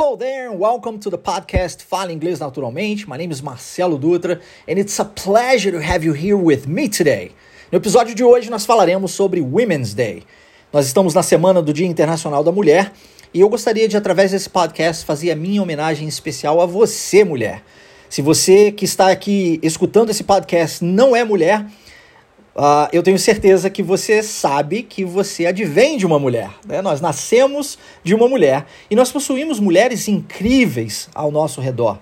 Hello there, welcome to the podcast Fala Inglês Naturalmente. My name is Marcelo Dutra and it's a pleasure to have you here with me today. No episódio de hoje nós falaremos sobre Women's Day. Nós estamos na semana do Dia Internacional da Mulher e eu gostaria de, através desse podcast, fazer a minha homenagem especial a você, mulher. Se você que está aqui escutando esse podcast não é mulher, Uh, eu tenho certeza que você sabe que você advém de uma mulher. Né? Nós nascemos de uma mulher e nós possuímos mulheres incríveis ao nosso redor.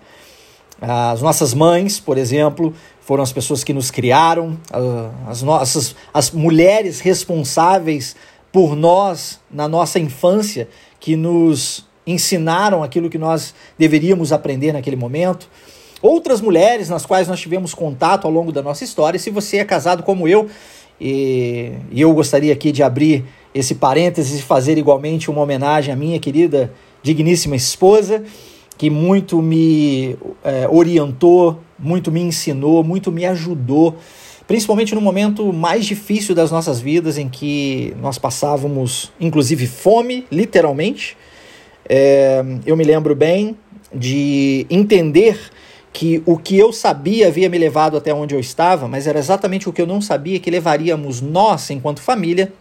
Uh, as nossas mães, por exemplo, foram as pessoas que nos criaram, uh, as nossas as mulheres responsáveis por nós na nossa infância, que nos ensinaram aquilo que nós deveríamos aprender naquele momento outras mulheres nas quais nós tivemos contato ao longo da nossa história. Se você é casado como eu, e, e eu gostaria aqui de abrir esse parênteses e fazer igualmente uma homenagem à minha querida, digníssima esposa, que muito me é, orientou, muito me ensinou, muito me ajudou, principalmente no momento mais difícil das nossas vidas, em que nós passávamos, inclusive, fome, literalmente. É, eu me lembro bem de entender que o que eu sabia havia me levado até onde eu estava, mas era exatamente o que eu não sabia que levaríamos nós, enquanto família,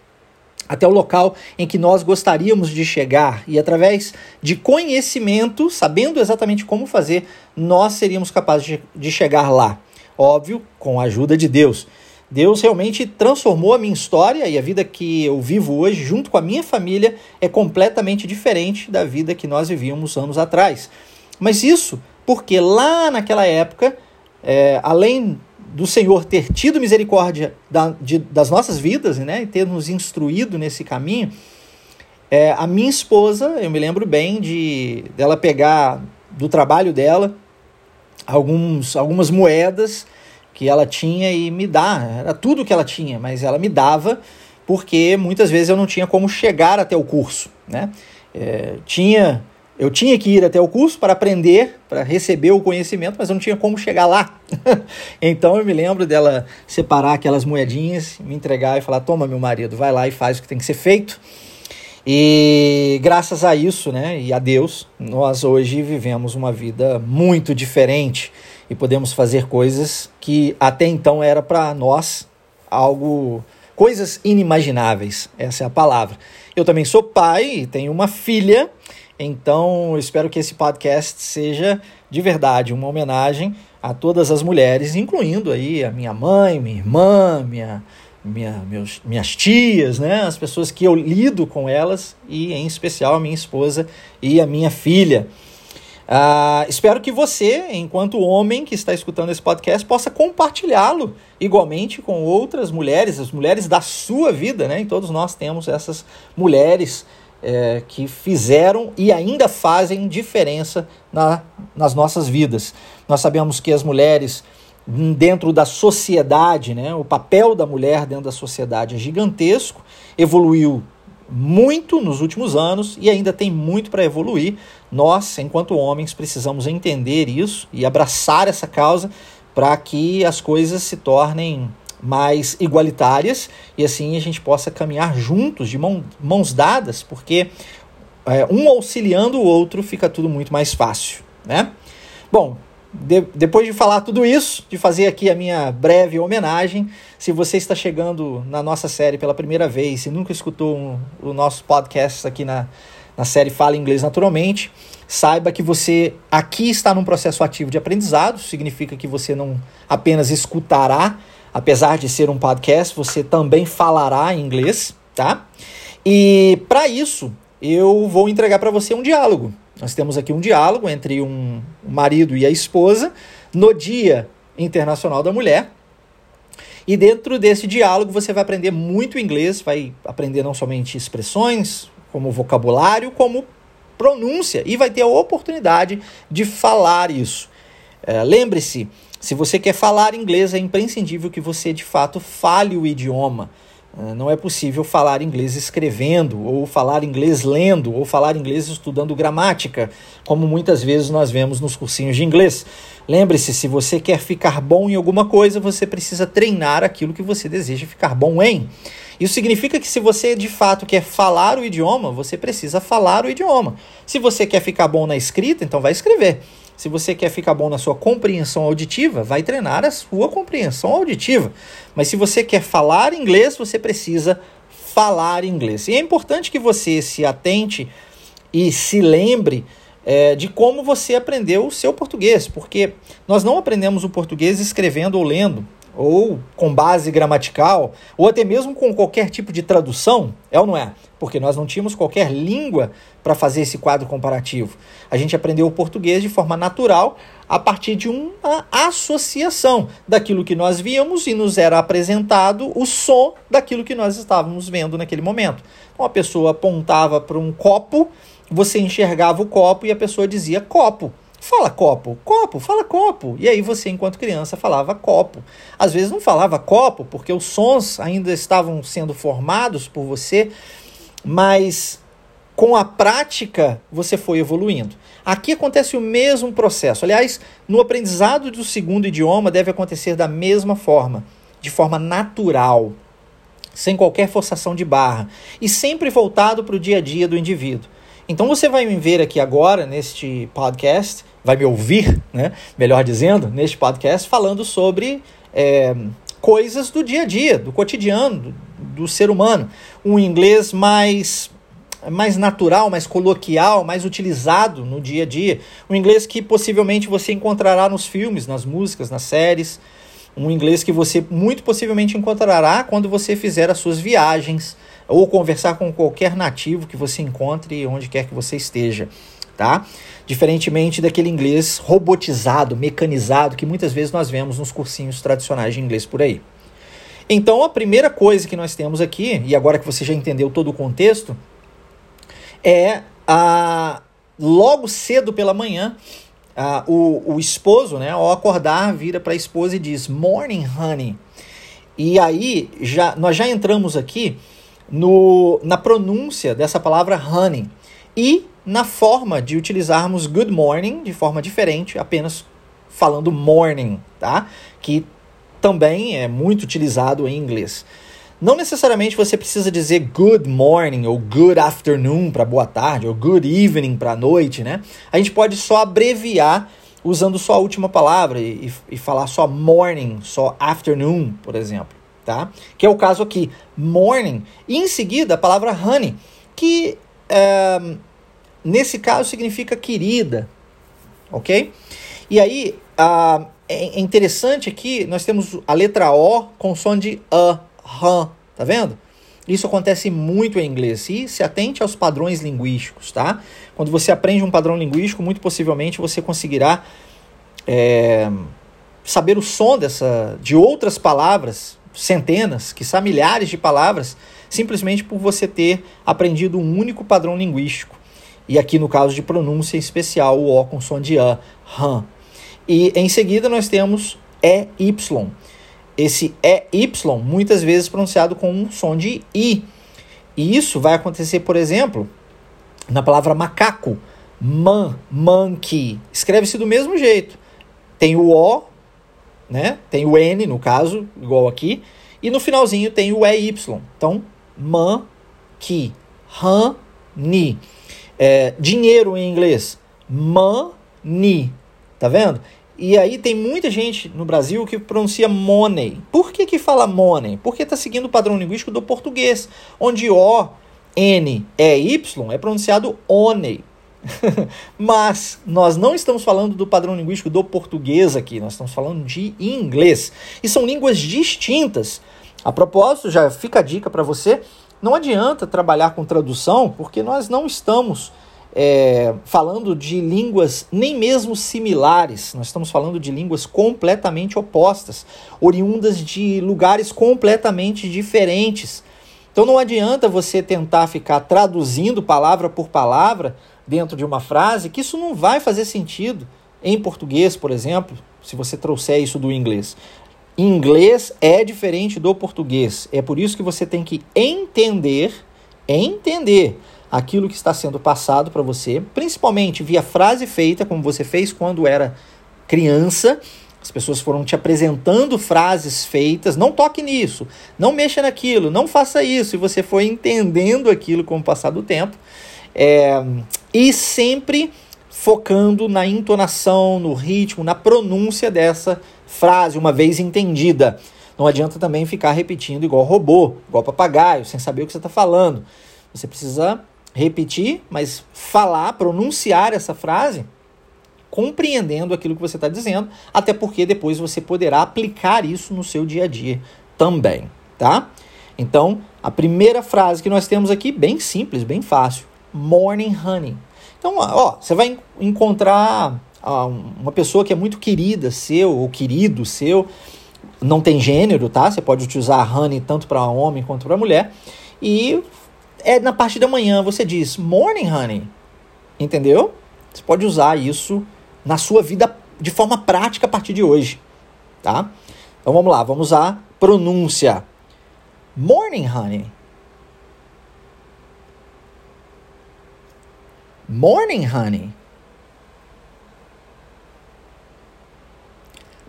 até o local em que nós gostaríamos de chegar e através de conhecimento, sabendo exatamente como fazer, nós seríamos capazes de, de chegar lá. Óbvio, com a ajuda de Deus. Deus realmente transformou a minha história e a vida que eu vivo hoje, junto com a minha família, é completamente diferente da vida que nós vivíamos anos atrás. Mas isso porque lá naquela época, é, além do Senhor ter tido misericórdia da, de, das nossas vidas né, e ter nos instruído nesse caminho, é, a minha esposa, eu me lembro bem de dela pegar do trabalho dela alguns, algumas moedas que ela tinha e me dar. Era tudo que ela tinha, mas ela me dava porque muitas vezes eu não tinha como chegar até o curso. Né? É, tinha eu tinha que ir até o curso para aprender, para receber o conhecimento, mas eu não tinha como chegar lá. então eu me lembro dela separar aquelas moedinhas, me entregar e falar: toma, meu marido, vai lá e faz o que tem que ser feito. E graças a isso, né, e a Deus, nós hoje vivemos uma vida muito diferente e podemos fazer coisas que até então era para nós algo coisas inimagináveis. Essa é a palavra. Eu também sou pai, tenho uma filha então, espero que esse podcast seja de verdade uma homenagem a todas as mulheres, incluindo aí a minha mãe, minha irmã, minha, minha, meus, minhas tias, né? as pessoas que eu lido com elas e, em especial, a minha esposa e a minha filha. Uh, espero que você, enquanto homem que está escutando esse podcast, possa compartilhá-lo igualmente com outras mulheres, as mulheres da sua vida, né? E todos nós temos essas mulheres é, que fizeram e ainda fazem diferença na, nas nossas vidas. Nós sabemos que as mulheres, dentro da sociedade, né, o papel da mulher dentro da sociedade é gigantesco, evoluiu muito nos últimos anos e ainda tem muito para evoluir. Nós, enquanto homens, precisamos entender isso e abraçar essa causa para que as coisas se tornem mais igualitárias e assim a gente possa caminhar juntos, de mão, mãos dadas, porque é, um auxiliando o outro fica tudo muito mais fácil, né? Bom, de, depois de falar tudo isso, de fazer aqui a minha breve homenagem, se você está chegando na nossa série pela primeira vez e nunca escutou um, o nosso podcast aqui na, na série Fala Inglês Naturalmente, saiba que você aqui está num processo ativo de aprendizado, significa que você não apenas escutará apesar de ser um podcast, você também falará inglês, tá? E para isso, eu vou entregar para você um diálogo. Nós temos aqui um diálogo entre um marido e a esposa no Dia Internacional da Mulher. E dentro desse diálogo você vai aprender muito inglês, vai aprender não somente expressões, como vocabulário, como pronúncia e vai ter a oportunidade de falar isso. É, Lembre-se se você quer falar inglês, é imprescindível que você de fato fale o idioma. Eh, não é possível falar inglês escrevendo, ou falar inglês lendo, ou falar inglês estudando gramática, como muitas vezes nós vemos nos cursinhos de inglês. Lembre-se, se você quer ficar bom em alguma coisa, você precisa treinar aquilo que você deseja ficar bom em. Isso significa que se você de fato quer falar o idioma, você precisa falar o idioma. Se você quer ficar bom na escrita, então vai escrever. Se você quer ficar bom na sua compreensão auditiva, vai treinar a sua compreensão auditiva. Mas se você quer falar inglês, você precisa falar inglês. E é importante que você se atente e se lembre é, de como você aprendeu o seu português, porque nós não aprendemos o português escrevendo ou lendo ou com base gramatical, ou até mesmo com qualquer tipo de tradução, é ou não é? Porque nós não tínhamos qualquer língua para fazer esse quadro comparativo. A gente aprendeu o português de forma natural a partir de uma associação daquilo que nós víamos e nos era apresentado o som daquilo que nós estávamos vendo naquele momento. Então a pessoa apontava para um copo, você enxergava o copo e a pessoa dizia copo. Fala copo, copo, fala copo. E aí você, enquanto criança, falava copo. Às vezes não falava copo, porque os sons ainda estavam sendo formados por você, mas com a prática você foi evoluindo. Aqui acontece o mesmo processo. Aliás, no aprendizado do segundo idioma deve acontecer da mesma forma, de forma natural, sem qualquer forçação de barra e sempre voltado para o dia a dia do indivíduo. Então você vai me ver aqui agora neste podcast vai me ouvir, né, melhor dizendo, neste podcast, falando sobre é, coisas do dia a dia, do cotidiano, do, do ser humano. Um inglês mais mais natural, mais coloquial, mais utilizado no dia a dia. Um inglês que possivelmente você encontrará nos filmes, nas músicas, nas séries. Um inglês que você muito possivelmente encontrará quando você fizer as suas viagens ou conversar com qualquer nativo que você encontre onde quer que você esteja, tá? Diferentemente daquele inglês robotizado, mecanizado, que muitas vezes nós vemos nos cursinhos tradicionais de inglês por aí. Então, a primeira coisa que nós temos aqui, e agora que você já entendeu todo o contexto, é a logo cedo pela manhã, a, o, o esposo, né, ao acordar, vira para a esposa e diz: Morning, honey. E aí, já, nós já entramos aqui no, na pronúncia dessa palavra honey. E na forma de utilizarmos good morning de forma diferente, apenas falando morning, tá? Que também é muito utilizado em inglês. Não necessariamente você precisa dizer good morning ou good afternoon para boa tarde ou good evening para noite, né? A gente pode só abreviar usando só a última palavra e, e falar só morning, só afternoon, por exemplo, tá? Que é o caso aqui, morning. E em seguida a palavra honey, que é, Nesse caso significa querida, ok? E aí, uh, é interessante aqui, nós temos a letra O com som de a, han, tá vendo? Isso acontece muito em inglês e se atente aos padrões linguísticos, tá? Quando você aprende um padrão linguístico, muito possivelmente você conseguirá é, saber o som dessa, de outras palavras, centenas, que são milhares de palavras, simplesmente por você ter aprendido um único padrão linguístico. E aqui no caso de pronúncia especial, o O com som de A, han. E em seguida nós temos EY. Esse EY muitas vezes pronunciado com um som de I. E isso vai acontecer, por exemplo, na palavra macaco. Man, monkey. Escreve-se do mesmo jeito. Tem o O, né? Tem o N, no caso, igual aqui. E no finalzinho tem o EY. Então, man, ki, han, ni. É, dinheiro em inglês, money, tá vendo? E aí tem muita gente no Brasil que pronuncia money. Por que que fala money? Porque está seguindo o padrão linguístico do português, onde O, N, E, Y é pronunciado oney. Mas nós não estamos falando do padrão linguístico do português aqui, nós estamos falando de inglês. E são línguas distintas. A propósito, já fica a dica para você não adianta trabalhar com tradução porque nós não estamos é, falando de línguas nem mesmo similares, nós estamos falando de línguas completamente opostas, oriundas de lugares completamente diferentes. Então não adianta você tentar ficar traduzindo palavra por palavra dentro de uma frase, que isso não vai fazer sentido em português, por exemplo, se você trouxer isso do inglês. Inglês é diferente do português. É por isso que você tem que entender, entender aquilo que está sendo passado para você, principalmente via frase feita, como você fez quando era criança, As pessoas foram te apresentando frases feitas, não toque nisso, não mexa naquilo, não faça isso, e você foi entendendo aquilo com o passar do tempo. É, e sempre focando na entonação, no ritmo, na pronúncia dessa frase, uma vez entendida. Não adianta também ficar repetindo igual robô, igual papagaio, sem saber o que você está falando. Você precisa repetir, mas falar, pronunciar essa frase compreendendo aquilo que você está dizendo, até porque depois você poderá aplicar isso no seu dia a dia também, tá? Então, a primeira frase que nós temos aqui, bem simples, bem fácil: Morning Honey. Então, ó, você vai encontrar uma pessoa que é muito querida seu ou querido seu, não tem gênero, tá? Você pode utilizar honey tanto para homem quanto para mulher. E é na parte da manhã você diz morning honey. Entendeu? Você pode usar isso na sua vida de forma prática a partir de hoje, tá? Então vamos lá, vamos usar pronúncia. Morning honey. Morning honey.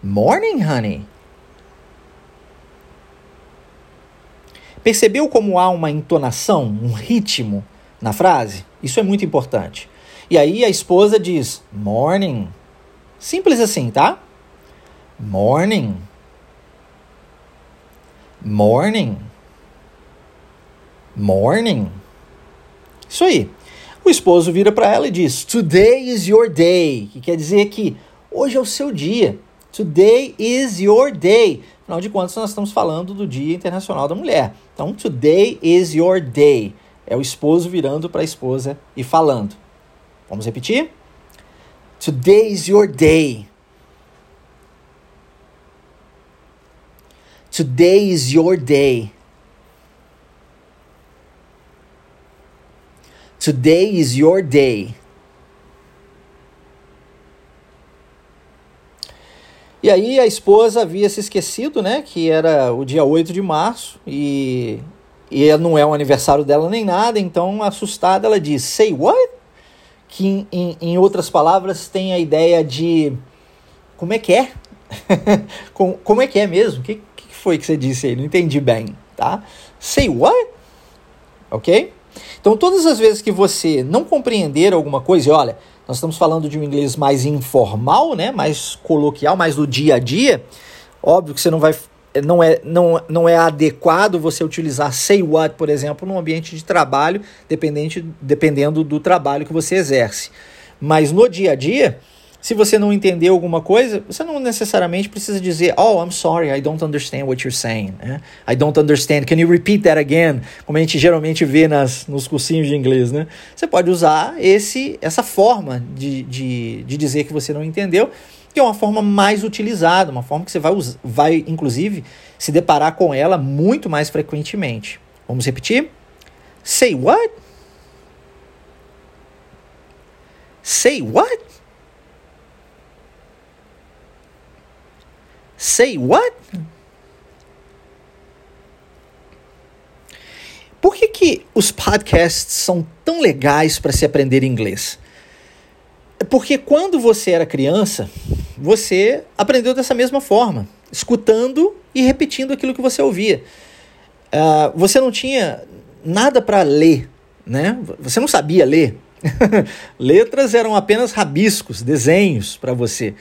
Morning honey. Percebeu como há uma entonação, um ritmo na frase? Isso é muito importante. E aí a esposa diz: Morning. Simples assim, tá? Morning. Morning. Morning. Isso aí. O esposo vira para ela e diz: Today is your day, que quer dizer que hoje é o seu dia. Today is your day. Afinal de contas, nós estamos falando do Dia Internacional da Mulher. Então, today is your day. É o esposo virando para a esposa e falando. Vamos repetir? Today is your day. Today is your day. Today is your day. E aí a esposa havia se esquecido, né, que era o dia 8 de março e, e não é o aniversário dela nem nada, então assustada ela diz: Say what? Que em, em outras palavras tem a ideia de como é que é? como, como é que é mesmo? O que, que foi que você disse aí? Não entendi bem, tá? Say what? Ok? Então, todas as vezes que você não compreender alguma coisa, e olha, nós estamos falando de um inglês mais informal, né? mais coloquial, mais do dia a dia. Óbvio que você não vai. Não é, não, não é adequado você utilizar say what, por exemplo, num ambiente de trabalho, dependente, dependendo do trabalho que você exerce. Mas no dia a dia, se você não entendeu alguma coisa, você não necessariamente precisa dizer, oh, I'm sorry, I don't understand what you're saying. Né? I don't understand. Can you repeat that again? Como a gente geralmente vê nas, nos cursinhos de inglês, né? Você pode usar esse, essa forma de, de, de dizer que você não entendeu, que é uma forma mais utilizada, uma forma que você vai, vai, inclusive, se deparar com ela muito mais frequentemente. Vamos repetir? Say what? Say what? Say what? Por que, que os podcasts são tão legais para se aprender inglês? Porque quando você era criança, você aprendeu dessa mesma forma, escutando e repetindo aquilo que você ouvia. Uh, você não tinha nada para ler, né? Você não sabia ler. Letras eram apenas rabiscos, desenhos para você.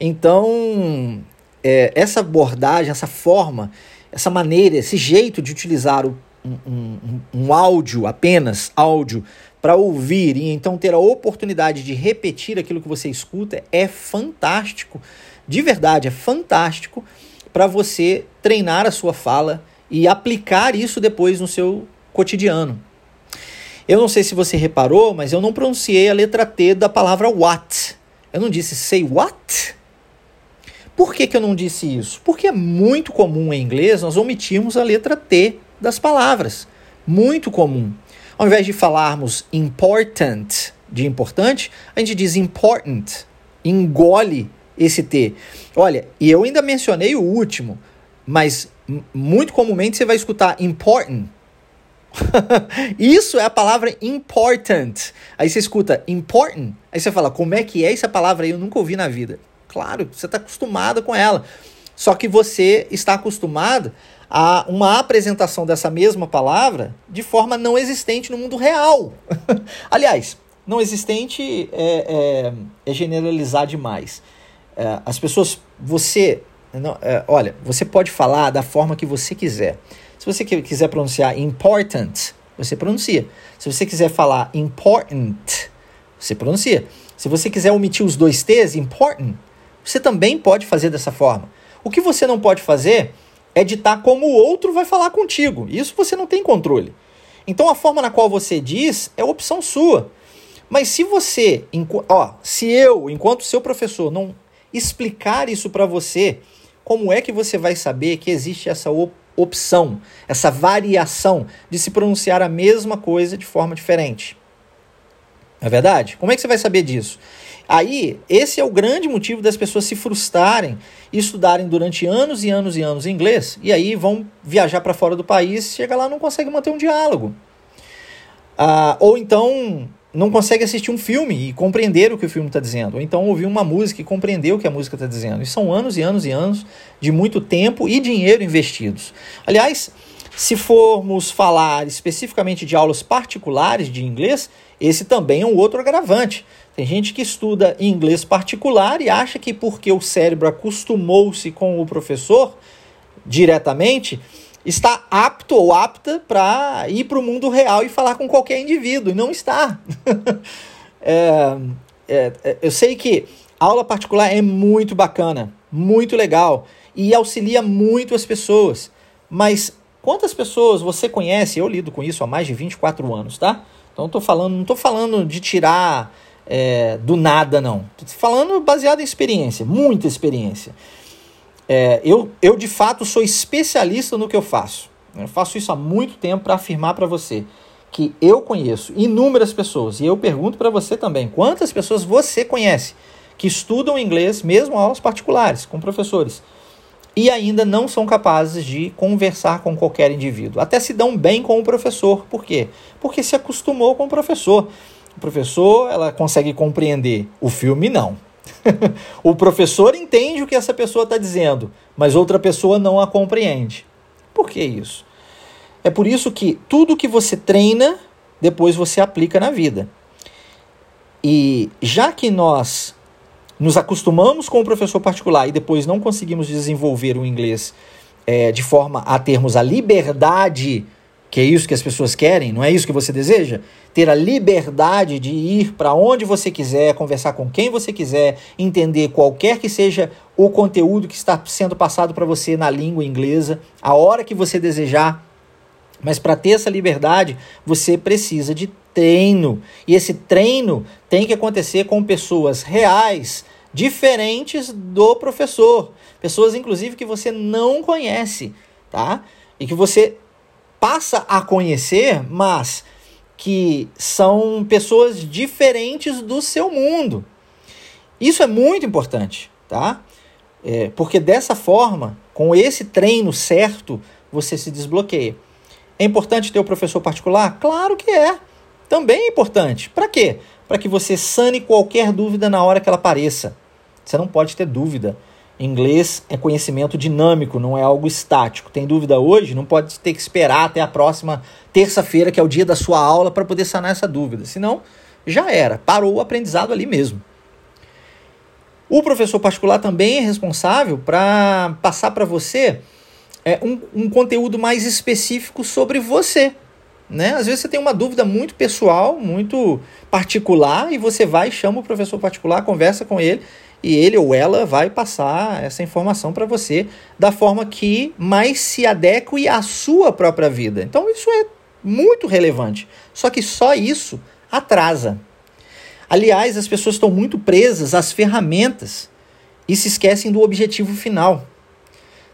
Então, é, essa abordagem, essa forma, essa maneira, esse jeito de utilizar o, um, um, um áudio, apenas áudio, para ouvir e então ter a oportunidade de repetir aquilo que você escuta é fantástico. De verdade, é fantástico para você treinar a sua fala e aplicar isso depois no seu cotidiano. Eu não sei se você reparou, mas eu não pronunciei a letra T da palavra what. Eu não disse say what? Por que, que eu não disse isso? Porque é muito comum em inglês nós omitirmos a letra T das palavras. Muito comum. Ao invés de falarmos important, de importante, a gente diz important. Engole esse T. Olha, e eu ainda mencionei o último, mas muito comumente você vai escutar important. Isso é a palavra important. Aí você escuta important, aí você fala, como é que é essa palavra aí? Eu nunca ouvi na vida. Claro, você está acostumado com ela. Só que você está acostumado a uma apresentação dessa mesma palavra de forma não existente no mundo real. Aliás, não existente é, é, é generalizar demais. É, as pessoas, você, não, é, olha, você pode falar da forma que você quiser. Se você quiser pronunciar important, você pronuncia. Se você quiser falar important, você pronuncia. Se você quiser omitir os dois T's, important, você também pode fazer dessa forma. O que você não pode fazer é ditar como o outro vai falar contigo. Isso você não tem controle. Então a forma na qual você diz é opção sua. Mas se você, ó, se eu, enquanto seu professor, não explicar isso para você, como é que você vai saber que existe essa opção, essa variação de se pronunciar a mesma coisa de forma diferente? É verdade? Como é que você vai saber disso? Aí, esse é o grande motivo das pessoas se frustrarem e estudarem durante anos e anos e anos inglês, e aí vão viajar para fora do país, chega lá não consegue manter um diálogo. Ah, ou então não consegue assistir um filme e compreender o que o filme está dizendo, ou então ouvir uma música e compreender o que a música está dizendo. E são anos e anos e anos de muito tempo e dinheiro investidos. Aliás, se formos falar especificamente de aulas particulares de inglês, esse também é um outro agravante. Tem gente que estuda inglês particular e acha que porque o cérebro acostumou-se com o professor diretamente, está apto ou apta para ir para o mundo real e falar com qualquer indivíduo. E não está. é, é, é, eu sei que aula particular é muito bacana, muito legal e auxilia muito as pessoas. Mas quantas pessoas você conhece? Eu lido com isso há mais de 24 anos, tá? Então tô falando, não estou falando de tirar é, do nada, não. Estou falando baseado em experiência, muita experiência. É, eu, eu, de fato, sou especialista no que eu faço. Eu faço isso há muito tempo para afirmar para você que eu conheço inúmeras pessoas, e eu pergunto para você também, quantas pessoas você conhece que estudam inglês, mesmo aulas particulares, com professores, e ainda não são capazes de conversar com qualquer indivíduo. Até se dão bem com o professor. Por quê? Porque se acostumou com o professor. O professor, ela consegue compreender. O filme, não. o professor entende o que essa pessoa está dizendo, mas outra pessoa não a compreende. Por que isso? É por isso que tudo que você treina, depois você aplica na vida. E já que nós nos acostumamos com o professor particular e depois não conseguimos desenvolver o inglês é, de forma a termos a liberdade que é isso que as pessoas querem, não é isso que você deseja? Ter a liberdade de ir para onde você quiser, conversar com quem você quiser, entender qualquer que seja o conteúdo que está sendo passado para você na língua inglesa, a hora que você desejar. Mas para ter essa liberdade, você precisa de treino. E esse treino tem que acontecer com pessoas reais, diferentes do professor. Pessoas, inclusive, que você não conhece, tá? E que você passa a conhecer, mas que são pessoas diferentes do seu mundo. Isso é muito importante, tá? É, porque dessa forma, com esse treino certo, você se desbloqueia. É importante ter o professor particular? Claro que é. Também é importante. Para quê? Para que você sane qualquer dúvida na hora que ela apareça. Você não pode ter dúvida. Inglês é conhecimento dinâmico, não é algo estático. Tem dúvida hoje? Não pode ter que esperar até a próxima terça-feira, que é o dia da sua aula, para poder sanar essa dúvida. Senão, já era. Parou o aprendizado ali mesmo. O professor particular também é responsável para passar para você é, um, um conteúdo mais específico sobre você. Né? Às vezes você tem uma dúvida muito pessoal, muito particular, e você vai, chama o professor particular, conversa com ele e ele ou ela vai passar essa informação para você da forma que mais se adeque à sua própria vida. Então isso é muito relevante. Só que só isso atrasa. Aliás, as pessoas estão muito presas às ferramentas e se esquecem do objetivo final.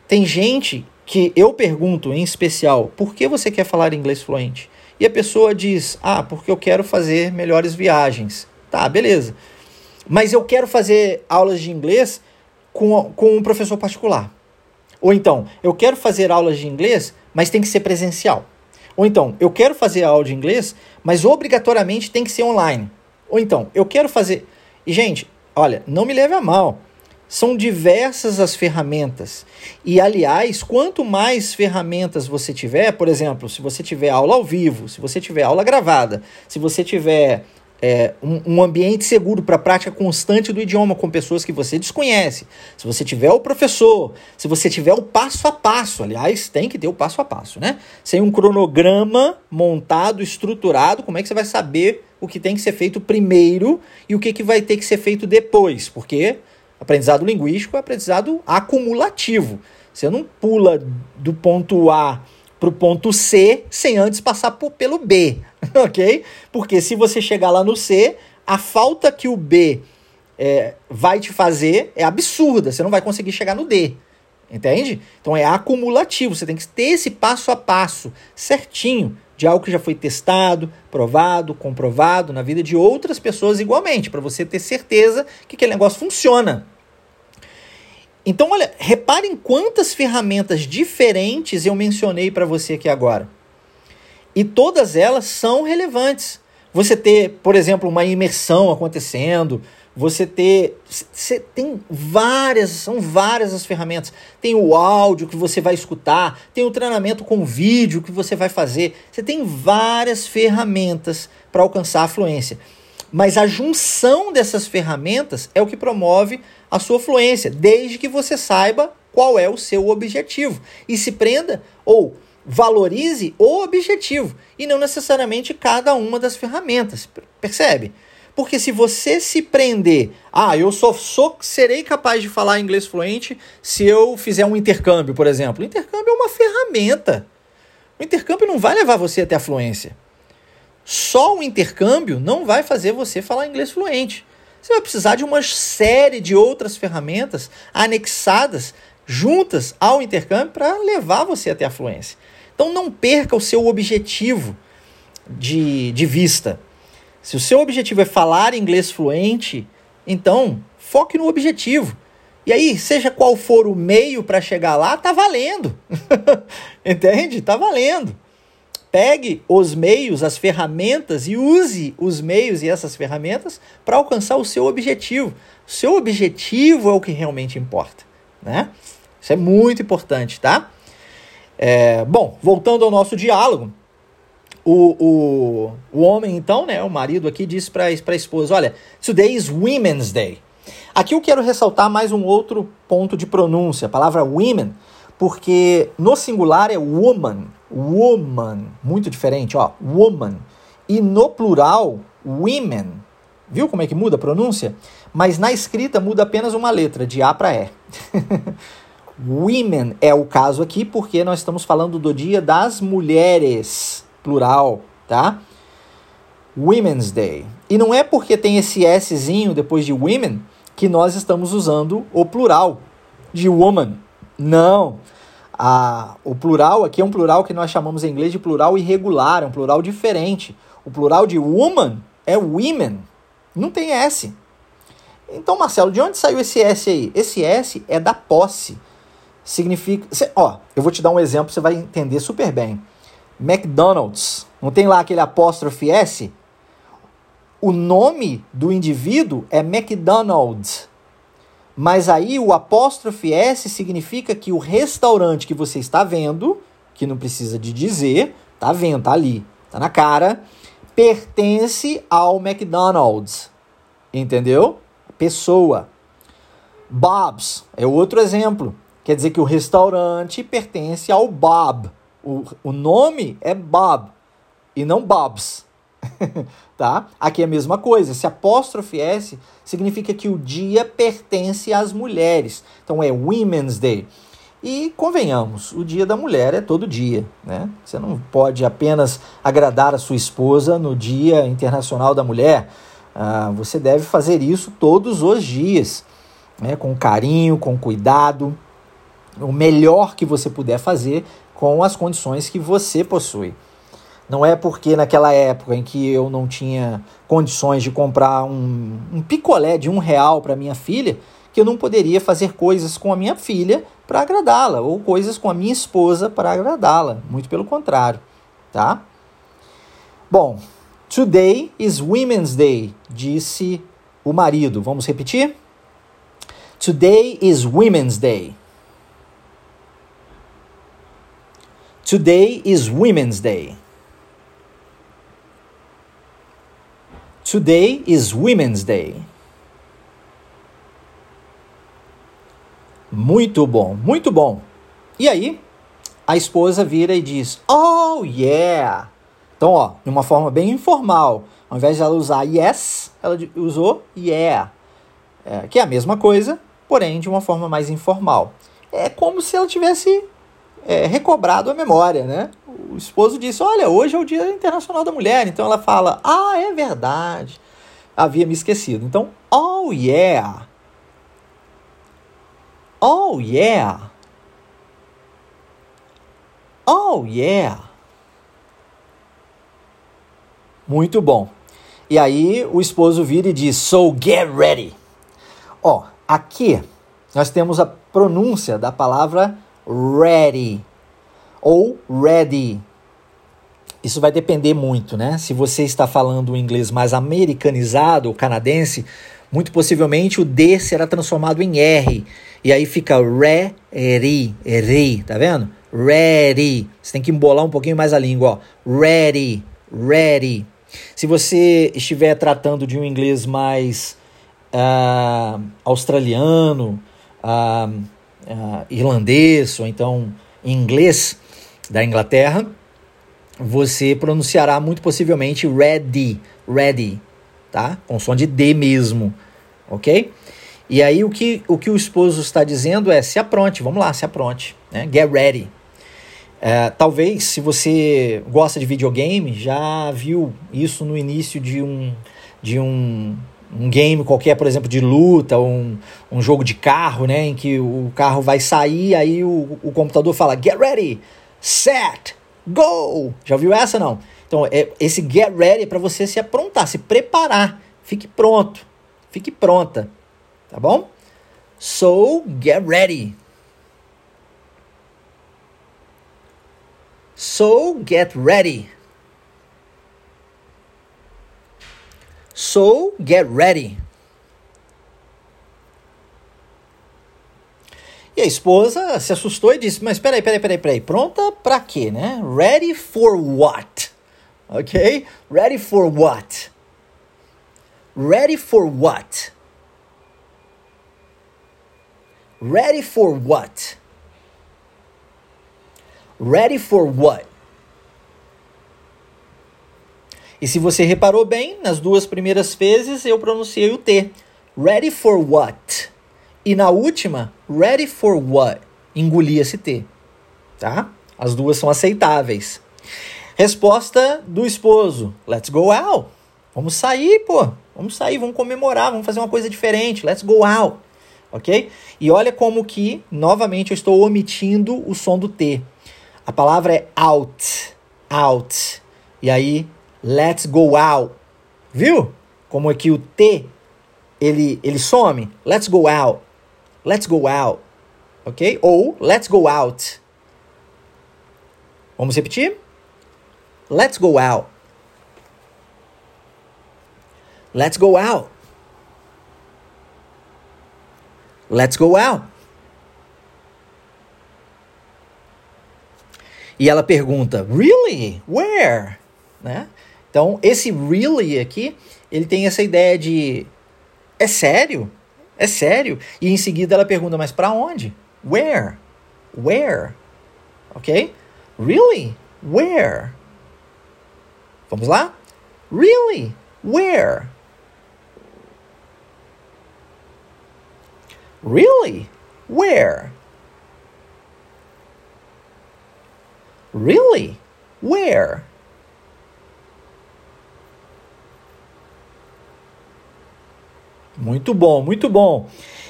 Tem gente que eu pergunto em especial, por que você quer falar inglês fluente? E a pessoa diz: "Ah, porque eu quero fazer melhores viagens". Tá, beleza. Mas eu quero fazer aulas de inglês com, com um professor particular. Ou então, eu quero fazer aulas de inglês, mas tem que ser presencial. Ou então, eu quero fazer aula de inglês, mas obrigatoriamente tem que ser online. Ou então, eu quero fazer. E, gente, olha, não me leve a mal. São diversas as ferramentas. E, aliás, quanto mais ferramentas você tiver, por exemplo, se você tiver aula ao vivo, se você tiver aula gravada, se você tiver é, um, um, ambiente seguro para prática constante do idioma com pessoas que você desconhece, se você tiver o professor, se você tiver o passo a passo, aliás, tem que ter o passo a passo, né? Sem um cronograma montado, estruturado, como é que você vai saber o que tem que ser feito primeiro e o que, que vai ter que ser feito depois? Porque aprendizado linguístico é aprendizado acumulativo. Você não pula do ponto A para o ponto C sem antes passar por, pelo B, ok? Porque se você chegar lá no C, a falta que o B é, vai te fazer é absurda, você não vai conseguir chegar no D, entende? Então é acumulativo, você tem que ter esse passo a passo certinho de algo que já foi testado, provado, comprovado na vida de outras pessoas igualmente, para você ter certeza que aquele negócio funciona. Então, olha, reparem quantas ferramentas diferentes eu mencionei para você aqui agora. E todas elas são relevantes. Você ter, por exemplo, uma imersão acontecendo, você ter. Você tem várias, são várias as ferramentas. Tem o áudio que você vai escutar, tem o treinamento com vídeo que você vai fazer. Você tem várias ferramentas para alcançar a fluência. Mas a junção dessas ferramentas é o que promove a sua fluência, desde que você saiba qual é o seu objetivo e se prenda ou valorize o objetivo e não necessariamente cada uma das ferramentas. Percebe? Porque se você se prender, ah, eu só sou, serei capaz de falar inglês fluente se eu fizer um intercâmbio, por exemplo. O intercâmbio é uma ferramenta. O intercâmbio não vai levar você até a fluência. Só o intercâmbio não vai fazer você falar inglês fluente. Você vai precisar de uma série de outras ferramentas anexadas juntas ao intercâmbio para levar você até a fluência. Então não perca o seu objetivo de, de vista. Se o seu objetivo é falar inglês fluente, então foque no objetivo. E aí, seja qual for o meio para chegar lá, tá valendo. Entende? Tá valendo. Pegue os meios, as ferramentas e use os meios e essas ferramentas para alcançar o seu objetivo. O seu objetivo é o que realmente importa, né? Isso é muito importante, tá? É, bom, voltando ao nosso diálogo, o, o, o homem, então, né, o marido aqui, disse para a esposa: Olha, today is Women's Day. Aqui eu quero ressaltar mais um outro ponto de pronúncia, a palavra women, porque no singular é woman, woman, muito diferente, ó, woman. E no plural, women. Viu como é que muda a pronúncia? Mas na escrita muda apenas uma letra, de A para E. women é o caso aqui porque nós estamos falando do dia das mulheres, plural, tá? Women's Day. E não é porque tem esse Szinho depois de women que nós estamos usando o plural de woman. Não. A, o plural aqui é um plural que nós chamamos em inglês de plural irregular, é um plural diferente. O plural de woman é women, não tem S. Então, Marcelo, de onde saiu esse S aí? Esse S é da posse. Significa. Cê, ó, eu vou te dar um exemplo, você vai entender super bem. McDonald's, não tem lá aquele apóstrofe S? O nome do indivíduo é McDonald's. Mas aí o apóstrofe S significa que o restaurante que você está vendo, que não precisa de dizer, tá vendo, tá ali, tá na cara, pertence ao McDonald's. Entendeu? Pessoa. Bob's é outro exemplo. Quer dizer que o restaurante pertence ao Bob. O, o nome é Bob e não Bob's. tá? Aqui é a mesma coisa. Esse apóstrofe S significa que o dia pertence às mulheres. Então é Women's Day. E convenhamos, o dia da mulher é todo dia, né? Você não pode apenas agradar a sua esposa no Dia Internacional da Mulher. Ah, você deve fazer isso todos os dias, né? com carinho, com cuidado, o melhor que você puder fazer com as condições que você possui. Não é porque naquela época em que eu não tinha condições de comprar um, um picolé de um real para minha filha, que eu não poderia fazer coisas com a minha filha para agradá-la, ou coisas com a minha esposa para agradá-la. Muito pelo contrário, tá? Bom, today is Women's Day, disse o marido. Vamos repetir? Today is Women's Day. Today is Women's Day. Today is Women's Day. Muito bom, muito bom. E aí, a esposa vira e diz: Oh, yeah! Então, ó, de uma forma bem informal, ao invés de ela usar yes, ela usou yeah, é, que é a mesma coisa, porém de uma forma mais informal. É como se ela tivesse é, recobrado a memória, né? O esposo disse: Olha, hoje é o Dia Internacional da Mulher. Então ela fala: Ah, é verdade. Havia me esquecido. Então, oh yeah. Oh yeah. Oh yeah. Muito bom. E aí o esposo vira e diz: So get ready. Ó, aqui nós temos a pronúncia da palavra ready ou ready. Isso vai depender muito, né? Se você está falando um inglês mais americanizado canadense, muito possivelmente o D será transformado em R. E aí fica ready, ri, tá vendo? Ready. Você tem que embolar um pouquinho mais a língua, ó. Ready, ready. Se você estiver tratando de um inglês mais uh, australiano, uh, uh, irlandês ou então inglês da Inglaterra, você pronunciará muito possivelmente ready, ready, tá? Com som de D mesmo, ok? E aí o que o, que o esposo está dizendo é se apronte, vamos lá, se apronte, né? Get ready. É, talvez, se você gosta de videogame, já viu isso no início de um, de um, um game qualquer, por exemplo, de luta, um, um jogo de carro, né, em que o carro vai sair, aí o, o computador fala get ready, set, go. Já viu essa não? Então, é, esse get ready é para você se aprontar, se preparar. Fique pronto, fique pronta, tá bom? So, get ready. So get ready. So get ready. E a esposa se assustou e disse: Mas peraí, peraí, peraí, peraí, pronta pra quê, né? Ready for what? Ok? Ready for what? Ready for what? Ready for what? Ready for what? E se você reparou bem, nas duas primeiras vezes eu pronunciei o T. Ready for what? E na última, ready for what? Engoli esse T. Tá? As duas são aceitáveis. Resposta do esposo: Let's go out. Vamos sair, pô. Vamos sair, vamos comemorar, vamos fazer uma coisa diferente. Let's go out. Ok? E olha como que, novamente, eu estou omitindo o som do T. A palavra é out, out. E aí, let's go out. Viu? Como aqui o T, ele, ele some. Let's go out. Let's go out. Ok? Ou let's go out. Vamos repetir? Let's go out. Let's go out. Let's go out. E ela pergunta, really? Where? Né? Então, esse really aqui, ele tem essa ideia de é sério? É sério? E em seguida ela pergunta, mas para onde? Where? Where? Ok? Really? Where? Vamos lá? Really? Where? Really? Where? Really? Where? Muito bom, muito bom.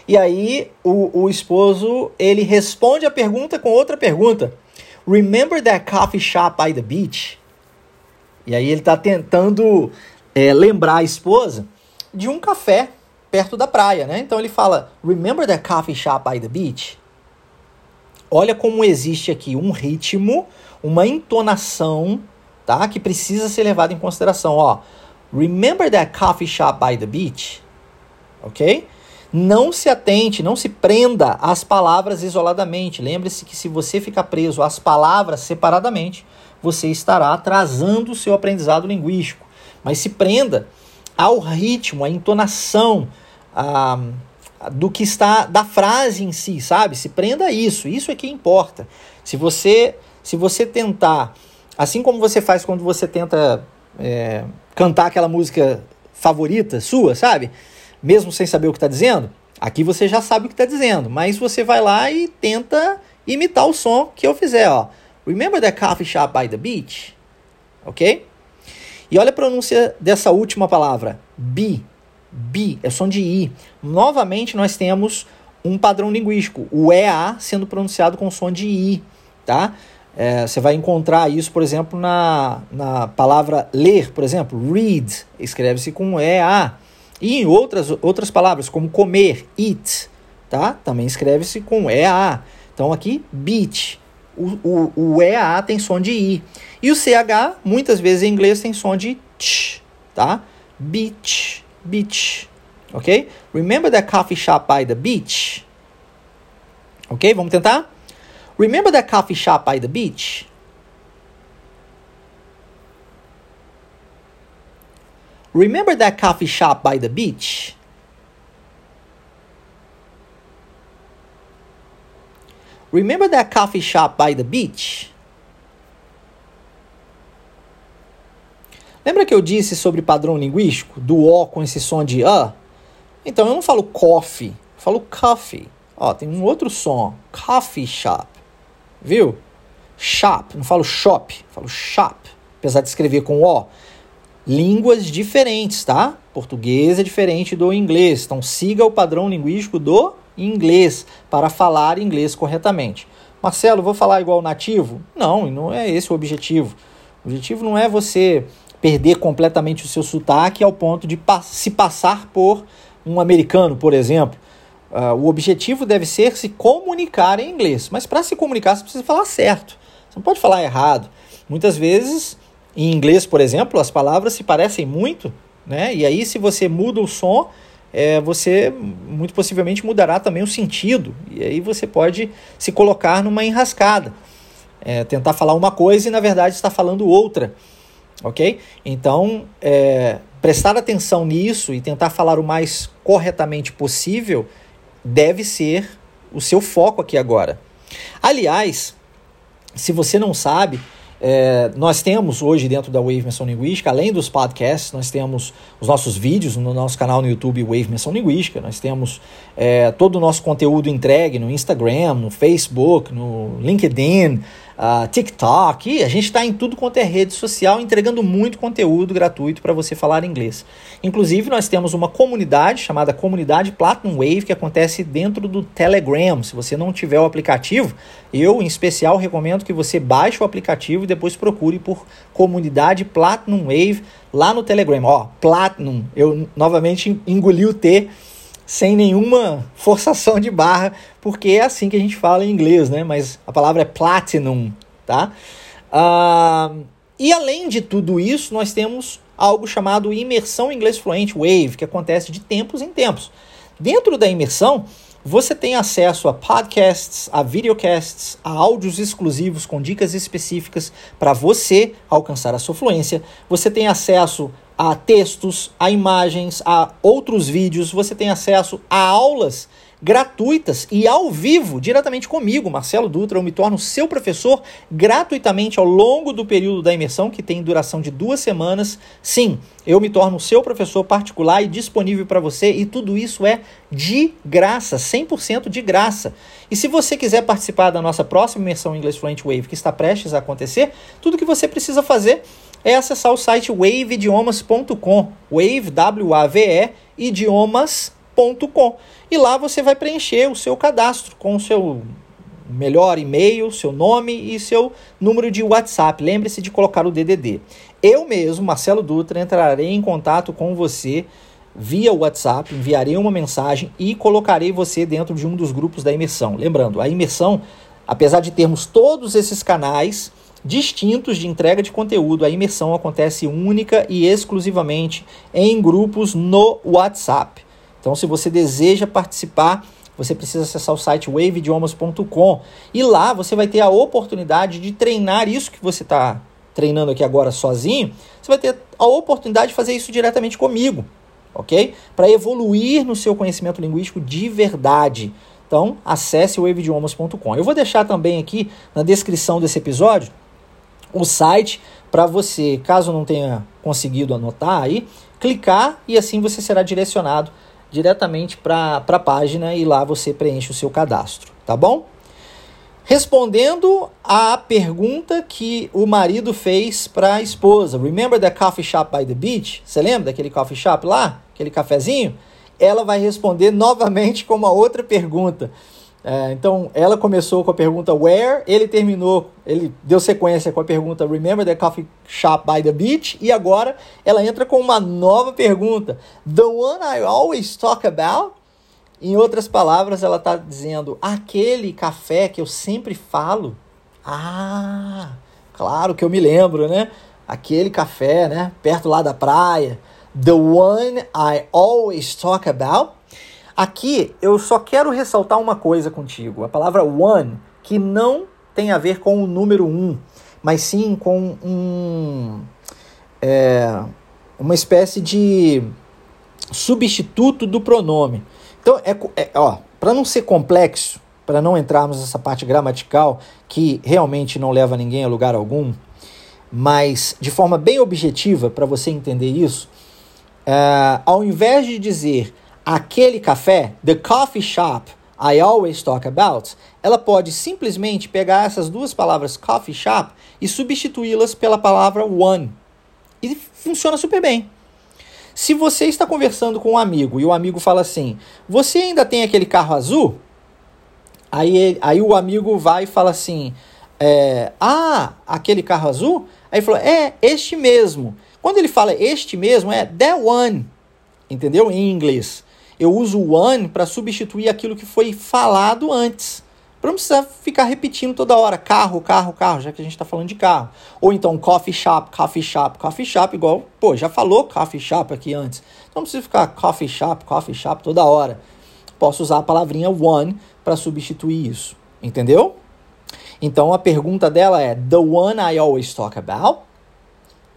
E aí o, o esposo ele responde a pergunta com outra pergunta. Remember that coffee shop by the beach? E aí ele está tentando é, lembrar a esposa de um café perto da praia, né? Então ele fala, Remember that coffee shop by the beach? Olha como existe aqui um ritmo, uma entonação, tá? Que precisa ser levado em consideração, ó. Remember that coffee shop by the beach? Ok? Não se atente, não se prenda às palavras isoladamente. Lembre-se que se você ficar preso às palavras separadamente, você estará atrasando o seu aprendizado linguístico. Mas se prenda ao ritmo, à entonação, a, a, do que está da frase em si, sabe? Se prenda a isso. Isso é que importa. Se você se você tentar, assim como você faz quando você tenta é, cantar aquela música favorita sua, sabe? Mesmo sem saber o que está dizendo, aqui você já sabe o que está dizendo, mas você vai lá e tenta imitar o som que eu fizer, ó. Remember that coffee shop by the beach? Ok? E olha a pronúncia dessa última palavra, be. Be, é som de I. Novamente nós temos um padrão linguístico, o EA sendo pronunciado com som de I, tá? É, você vai encontrar isso, por exemplo, na, na palavra ler, por exemplo, read, escreve-se com EA. E em outras, outras palavras, como comer, eat, tá? Também escreve-se com EA. Então aqui, beach. O, o, o EA tem som de I. E o CH, muitas vezes em inglês, tem som de ch, tá? Beach, beach, ok? Remember that coffee shop by the beach? Ok, vamos tentar? Remember that coffee shop by the beach? Remember that coffee shop by the beach? Remember that coffee shop by the beach? Lembra que eu disse sobre padrão linguístico, do O com esse som de A? Então eu não falo coffee, eu falo coffee. Ó, tem um outro som, coffee shop. Viu? Shop, não falo shop, falo shop, apesar de escrever com O. Línguas diferentes, tá? Português é diferente do inglês, então siga o padrão linguístico do inglês para falar inglês corretamente. Marcelo, vou falar igual nativo? Não, não é esse o objetivo. O objetivo não é você perder completamente o seu sotaque ao ponto de se passar por um americano, por exemplo. Uh, o objetivo deve ser se comunicar em inglês. Mas para se comunicar, você precisa falar certo. Você não pode falar errado. Muitas vezes, em inglês, por exemplo, as palavras se parecem muito, né? E aí, se você muda o som, é, você muito possivelmente mudará também o sentido. E aí você pode se colocar numa enrascada. É, tentar falar uma coisa e, na verdade, está falando outra. Ok? Então, é, prestar atenção nisso e tentar falar o mais corretamente possível deve ser o seu foco aqui agora. Aliás, se você não sabe, é, nós temos hoje dentro da Wave Menção Linguística, além dos podcasts, nós temos os nossos vídeos no nosso canal no YouTube Wave Menção Linguística, nós temos é, todo o nosso conteúdo entregue no Instagram, no Facebook, no LinkedIn, uh, TikTok, e a gente está em tudo quanto é rede social, entregando muito conteúdo gratuito para você falar inglês. Inclusive, nós temos uma comunidade chamada Comunidade Platinum Wave, que acontece dentro do Telegram. Se você não tiver o aplicativo, eu, em especial, recomendo que você baixe o aplicativo e depois procure por Comunidade Platinum Wave lá no Telegram. Ó, Platinum, eu novamente engoli o T sem nenhuma forçação de barra, porque é assim que a gente fala em inglês, né? Mas a palavra é platinum, tá? Uh, e além de tudo isso, nós temos algo chamado imersão inglês fluente Wave, que acontece de tempos em tempos. Dentro da imersão, você tem acesso a podcasts, a videocasts, a áudios exclusivos com dicas específicas para você alcançar a sua fluência. Você tem acesso a textos, a imagens, a outros vídeos, você tem acesso a aulas gratuitas e ao vivo, diretamente comigo, Marcelo Dutra. Eu me torno seu professor gratuitamente ao longo do período da imersão, que tem duração de duas semanas. Sim, eu me torno seu professor particular e disponível para você, e tudo isso é de graça, 100% de graça. E se você quiser participar da nossa próxima imersão em Inglês Fluent Wave, que está prestes a acontecer, tudo que você precisa fazer acessar o site waveidiomas.com, wave, W-A-V-E, idiomas.com. E lá você vai preencher o seu cadastro com o seu melhor e-mail, seu nome e seu número de WhatsApp. Lembre-se de colocar o DDD. Eu mesmo, Marcelo Dutra, entrarei em contato com você via WhatsApp, enviarei uma mensagem e colocarei você dentro de um dos grupos da imersão. Lembrando, a imersão, apesar de termos todos esses canais, distintos de entrega de conteúdo, a imersão acontece única e exclusivamente em grupos no WhatsApp. Então, se você deseja participar, você precisa acessar o site waveidiomas.com e lá você vai ter a oportunidade de treinar isso que você está treinando aqui agora sozinho. Você vai ter a oportunidade de fazer isso diretamente comigo, ok? Para evoluir no seu conhecimento linguístico de verdade. Então, acesse waveidiomas.com. Eu vou deixar também aqui na descrição desse episódio o site para você, caso não tenha conseguido anotar aí, clicar e assim você será direcionado diretamente para a página e lá você preenche o seu cadastro, tá bom? Respondendo à pergunta que o marido fez para a esposa, Remember the coffee shop by the beach? Você lembra daquele coffee shop lá? Aquele cafezinho? Ela vai responder novamente com uma outra pergunta. É, então, ela começou com a pergunta where, ele terminou, ele deu sequência com a pergunta remember the coffee shop by the beach, e agora ela entra com uma nova pergunta, the one I always talk about. Em outras palavras, ela está dizendo aquele café que eu sempre falo. Ah, claro que eu me lembro, né? Aquele café, né? Perto lá da praia. The one I always talk about. Aqui eu só quero ressaltar uma coisa contigo. A palavra one, que não tem a ver com o número um, mas sim com um, é, uma espécie de substituto do pronome. Então, é, é ó, para não ser complexo, para não entrarmos nessa parte gramatical que realmente não leva ninguém a lugar algum, mas de forma bem objetiva para você entender isso, é, ao invés de dizer aquele café, the coffee shop I always talk about, ela pode simplesmente pegar essas duas palavras coffee shop e substituí-las pela palavra one. E funciona super bem. Se você está conversando com um amigo e o amigo fala assim: Você ainda tem aquele carro azul? Aí, aí o amigo vai e fala assim: é, Ah, aquele carro azul? Aí ele falou: É, este mesmo. Quando ele fala este mesmo, é the one. Entendeu? Em inglês eu uso o one para substituir aquilo que foi falado antes. Para não precisar ficar repetindo toda hora carro, carro, carro, já que a gente está falando de carro. Ou então coffee shop, coffee shop, coffee shop, igual, pô, já falou coffee shop aqui antes. Então não precisa ficar coffee shop, coffee shop toda hora. Posso usar a palavrinha one para substituir isso. Entendeu? Então a pergunta dela é The one I always talk about,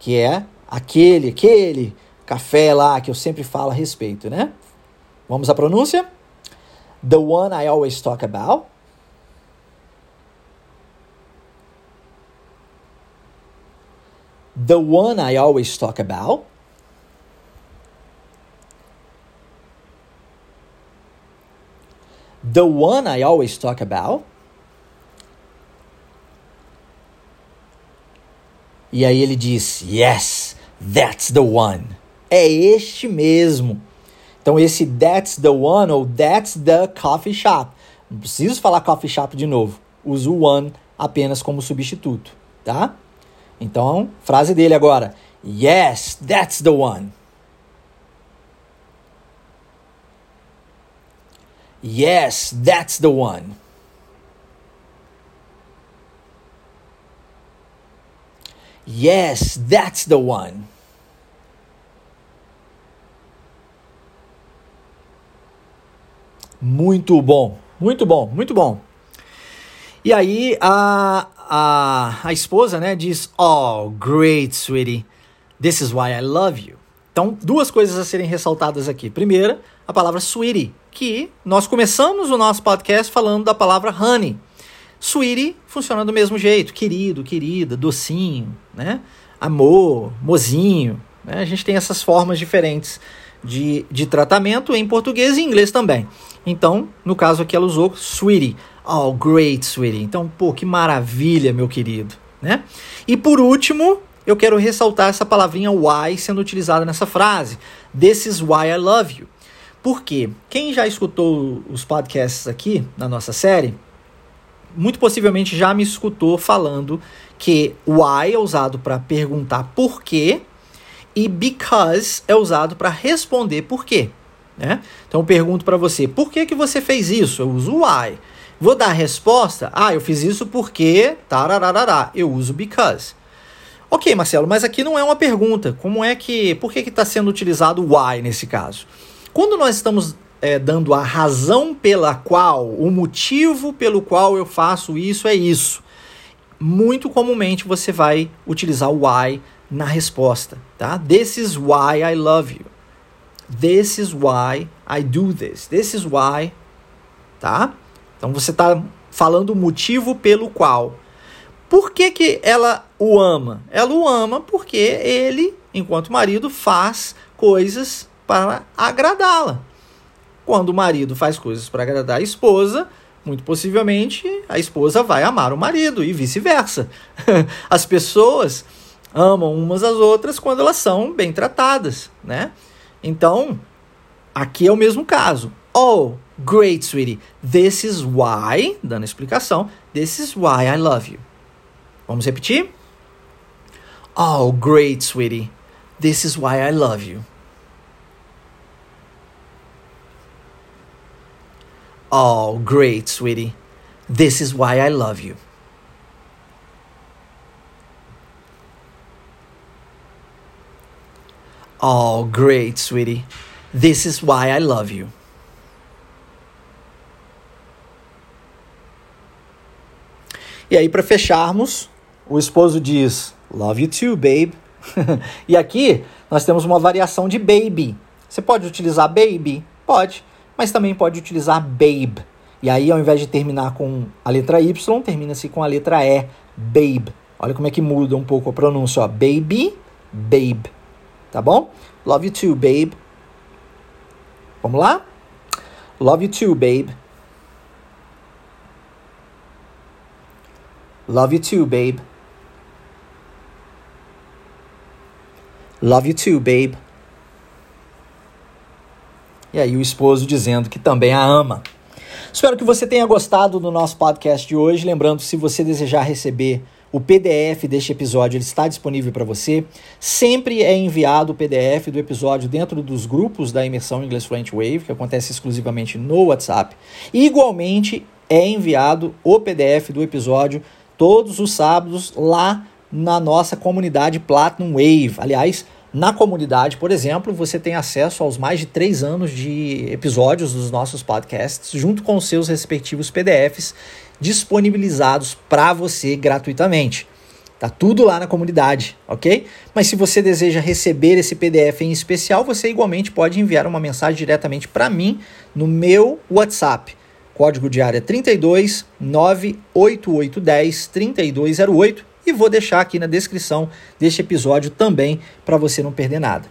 que é aquele, aquele café lá que eu sempre falo a respeito, né? Vamos à pronúncia? The one I always talk about. The one I always talk about. The one I always talk about. E aí ele diz: Yes, that's the one. É este mesmo. Então esse that's the one ou that's the coffee shop. Não preciso falar coffee shop de novo. Uso o one apenas como substituto, tá? Então, frase dele agora. Yes, that's the one. Yes, that's the one. Yes, that's the one. Muito bom, muito bom, muito bom. E aí a, a, a esposa né, diz: Oh, great, sweetie. This is why I love you. Então, duas coisas a serem ressaltadas aqui. Primeira, a palavra sweetie, que nós começamos o nosso podcast falando da palavra honey. Sweetie funciona do mesmo jeito, querido, querida, docinho, né? Amor, mozinho. Né? A gente tem essas formas diferentes de, de tratamento em português e inglês também. Então, no caso aqui, ela usou sweetie. Oh, great, sweetie. Então, pô, que maravilha, meu querido, né? E por último, eu quero ressaltar essa palavrinha why sendo utilizada nessa frase. This is why I love you. Por quê? Quem já escutou os podcasts aqui na nossa série, muito possivelmente já me escutou falando que why é usado para perguntar por quê e because é usado para responder por quê. Né? Então eu pergunto para você, por que, que você fez isso? Eu uso why. Vou dar a resposta? Ah, eu fiz isso porque tarararará. Eu uso because. Ok, Marcelo, mas aqui não é uma pergunta. Como é que. Por que está sendo utilizado why nesse caso? Quando nós estamos é, dando a razão pela qual, o motivo pelo qual eu faço isso é isso. Muito comumente você vai utilizar o why na resposta, tá? This is why I love you. This is why I do this. This is why, tá? Então você está falando o motivo pelo qual. Por que, que ela o ama? Ela o ama porque ele, enquanto marido, faz coisas para agradá-la. Quando o marido faz coisas para agradar a esposa, muito possivelmente a esposa vai amar o marido e vice-versa. As pessoas amam umas às outras quando elas são bem tratadas, né? Então, aqui é o mesmo caso. Oh, great, sweetie. This is why, dando explicação, this is why I love you. Vamos repetir? Oh, great, sweetie. This is why I love you. Oh, great, sweetie. This is why I love you. Oh, great, sweetie. This is why I love you. E aí, para fecharmos, o esposo diz: Love you too, babe. e aqui nós temos uma variação de baby. Você pode utilizar baby? Pode, mas também pode utilizar babe. E aí, ao invés de terminar com a letra Y, termina-se com a letra E, babe. Olha como é que muda um pouco a pronúncia, ó. Baby, babe. Tá bom? Love you too, babe. Vamos lá? Love you too, babe. Love you too, babe. Love you too, babe. E aí o esposo dizendo que também a ama. Espero que você tenha gostado do nosso podcast de hoje. Lembrando, se você desejar receber o PDF deste episódio ele está disponível para você. Sempre é enviado o PDF do episódio dentro dos grupos da imersão Inglês Fluent Wave, que acontece exclusivamente no WhatsApp. Igualmente é enviado o PDF do episódio todos os sábados lá na nossa comunidade Platinum Wave. Aliás, na comunidade, por exemplo, você tem acesso aos mais de três anos de episódios dos nossos podcasts, junto com os seus respectivos PDFs disponibilizados para você gratuitamente. Tá tudo lá na comunidade, ok? Mas se você deseja receber esse PDF em especial, você igualmente pode enviar uma mensagem diretamente para mim no meu WhatsApp. Código de área 32 98810 3208 e vou deixar aqui na descrição deste episódio também para você não perder nada.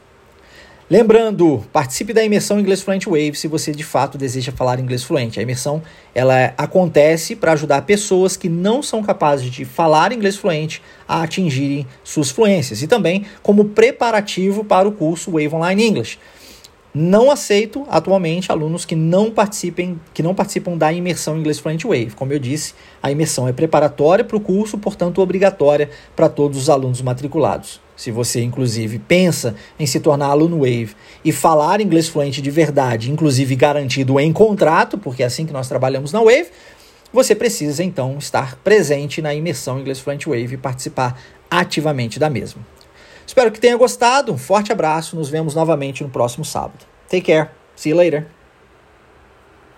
Lembrando, participe da imersão Inglês Fluente Wave se você de fato deseja falar inglês fluente. A imersão ela acontece para ajudar pessoas que não são capazes de falar inglês fluente a atingirem suas fluências e também como preparativo para o curso Wave Online English. Não aceito atualmente alunos que não participem, que não participam da imersão Inglês Fluent Wave. Como eu disse, a imersão é preparatória para o curso, portanto obrigatória para todos os alunos matriculados. Se você inclusive pensa em se tornar aluno Wave e falar inglês fluente de verdade, inclusive garantido em contrato, porque é assim que nós trabalhamos na Wave, você precisa então estar presente na imersão Inglês Fluent Wave e participar ativamente da mesma. Espero que tenha gostado. Um forte abraço. Nos vemos novamente no próximo sábado. Take care. See you later.